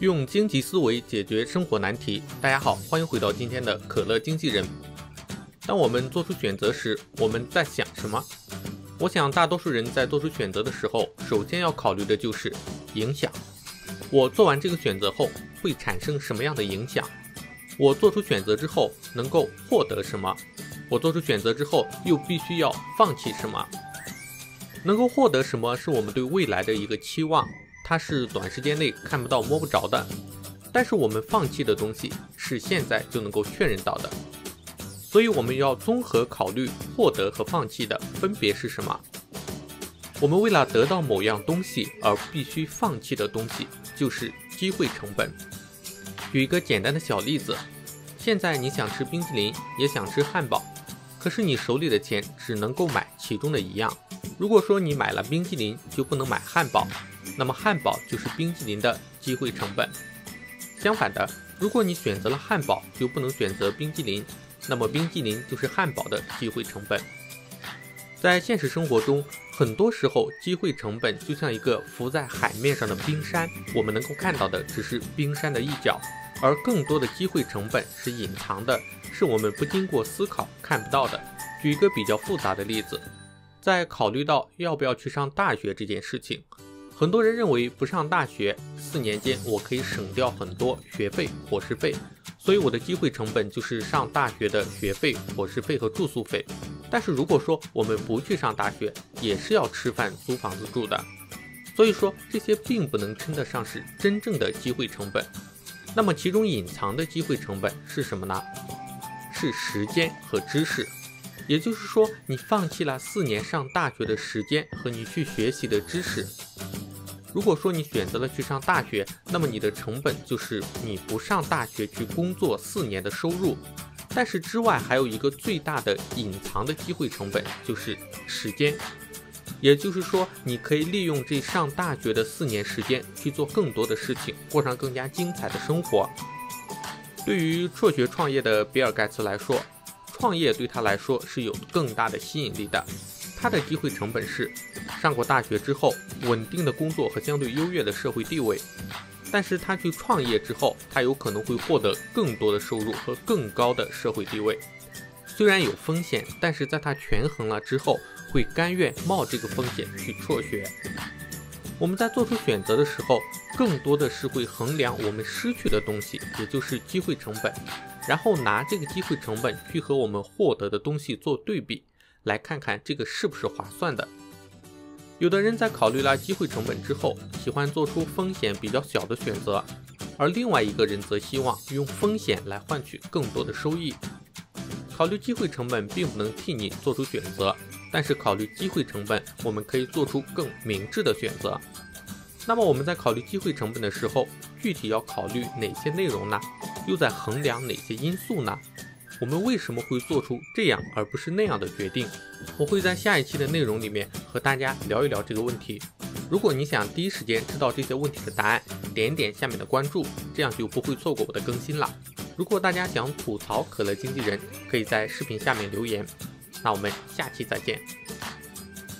用经济思维解决生活难题。大家好，欢迎回到今天的可乐经纪人。当我们做出选择时，我们在想什么？我想大多数人在做出选择的时候，首先要考虑的就是影响。我做完这个选择后会产生什么样的影响？我做出选择之后能够获得什么？我做出选择之后又必须要放弃什么？能够获得什么是我们对未来的一个期望，它是短时间内看不到摸不着的。但是我们放弃的东西是现在就能够确认到的，所以我们要综合考虑获得和放弃的分别是什么。我们为了得到某样东西而必须放弃的东西，就是机会成本。举一个简单的小例子，现在你想吃冰淇淋，也想吃汉堡。可是你手里的钱只能够买其中的一样。如果说你买了冰淇淋就不能买汉堡，那么汉堡就是冰淇淋的机会成本。相反的，如果你选择了汉堡就不能选择冰淇淋，那么冰激凌就是汉堡的机会成本。在现实生活中，很多时候机会成本就像一个浮在海面上的冰山，我们能够看到的只是冰山的一角。而更多的机会成本是隐藏的，是我们不经过思考看不到的。举一个比较复杂的例子，在考虑到要不要去上大学这件事情，很多人认为不上大学四年间我可以省掉很多学费、伙食费，所以我的机会成本就是上大学的学费、伙食费和住宿费。但是如果说我们不去上大学，也是要吃饭、租房子住的，所以说这些并不能称得上是真正的机会成本。那么其中隐藏的机会成本是什么呢？是时间和知识。也就是说，你放弃了四年上大学的时间和你去学习的知识。如果说你选择了去上大学，那么你的成本就是你不上大学去工作四年的收入。但是之外还有一个最大的隐藏的机会成本，就是时间。也就是说，你可以利用这上大学的四年时间去做更多的事情，过上更加精彩的生活。对于辍学创业的比尔盖茨来说，创业对他来说是有更大的吸引力的。他的机会成本是上过大学之后稳定的工作和相对优越的社会地位，但是他去创业之后，他有可能会获得更多的收入和更高的社会地位。虽然有风险，但是在他权衡了之后。会甘愿冒这个风险去辍学。我们在做出选择的时候，更多的是会衡量我们失去的东西，也就是机会成本，然后拿这个机会成本去和我们获得的东西做对比，来看看这个是不是划算的。有的人在考虑了机会成本之后，喜欢做出风险比较小的选择，而另外一个人则希望用风险来换取更多的收益。考虑机会成本并不能替你做出选择。但是考虑机会成本，我们可以做出更明智的选择。那么我们在考虑机会成本的时候，具体要考虑哪些内容呢？又在衡量哪些因素呢？我们为什么会做出这样而不是那样的决定？我会在下一期的内容里面和大家聊一聊这个问题。如果你想第一时间知道这些问题的答案，点点下面的关注，这样就不会错过我的更新了。如果大家想吐槽可乐经纪人，可以在视频下面留言。那我们下期再见。